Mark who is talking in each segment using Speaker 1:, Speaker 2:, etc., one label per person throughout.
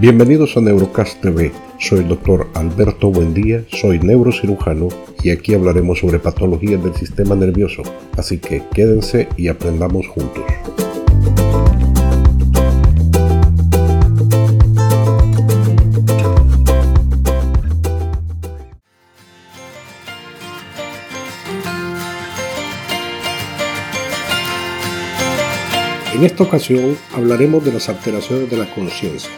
Speaker 1: Bienvenidos a Neurocast TV. Soy el doctor Alberto Buendía, soy neurocirujano y aquí hablaremos sobre patologías del sistema nervioso. Así que quédense y aprendamos juntos. En esta ocasión hablaremos de las alteraciones de la conciencia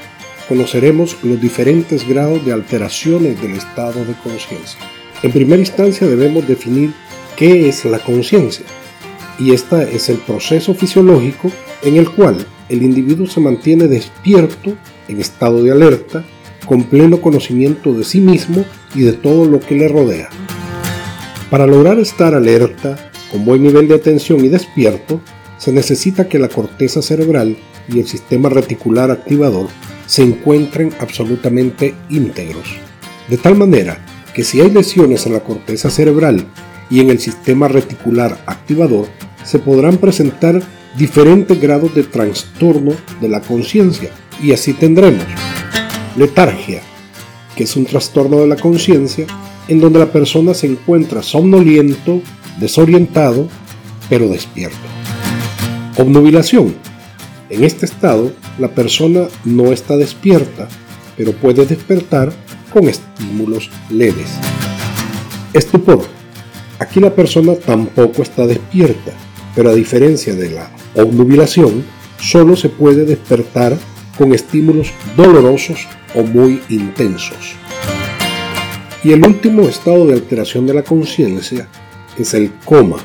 Speaker 1: conoceremos los diferentes grados de alteraciones del estado de conciencia. En primera instancia debemos definir qué es la conciencia, y esta es el proceso fisiológico en el cual el individuo se mantiene despierto, en estado de alerta, con pleno conocimiento de sí mismo y de todo lo que le rodea. Para lograr estar alerta, con buen nivel de atención y despierto, se necesita que la corteza cerebral y el sistema reticular activador se encuentren absolutamente íntegros. De tal manera que si hay lesiones en la corteza cerebral y en el sistema reticular activador, se podrán presentar diferentes grados de trastorno de la conciencia y así tendremos letargia, que es un trastorno de la conciencia en donde la persona se encuentra somnoliento, desorientado, pero despierto. Obnubilación. En este estado la persona no está despierta, pero puede despertar con estímulos leves. Estupor. Aquí la persona tampoco está despierta, pero a diferencia de la obnubilación, solo se puede despertar con estímulos dolorosos o muy intensos. Y el último estado de alteración de la conciencia es el coma.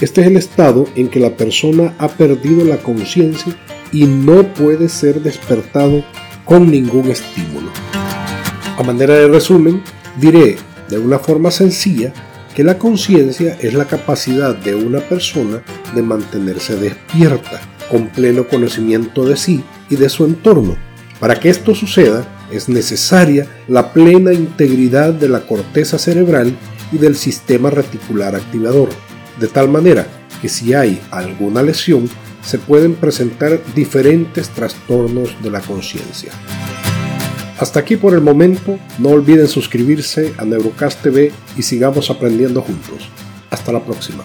Speaker 1: Este es el estado en que la persona ha perdido la conciencia y no puede ser despertado con ningún estímulo. A manera de resumen, diré de una forma sencilla que la conciencia es la capacidad de una persona de mantenerse despierta, con pleno conocimiento de sí y de su entorno. Para que esto suceda, es necesaria la plena integridad de la corteza cerebral y del sistema reticular activador, de tal manera que si hay alguna lesión, se pueden presentar diferentes trastornos de la conciencia. Hasta aquí por el momento, no olviden suscribirse a Neurocast TV y sigamos aprendiendo juntos. Hasta la próxima.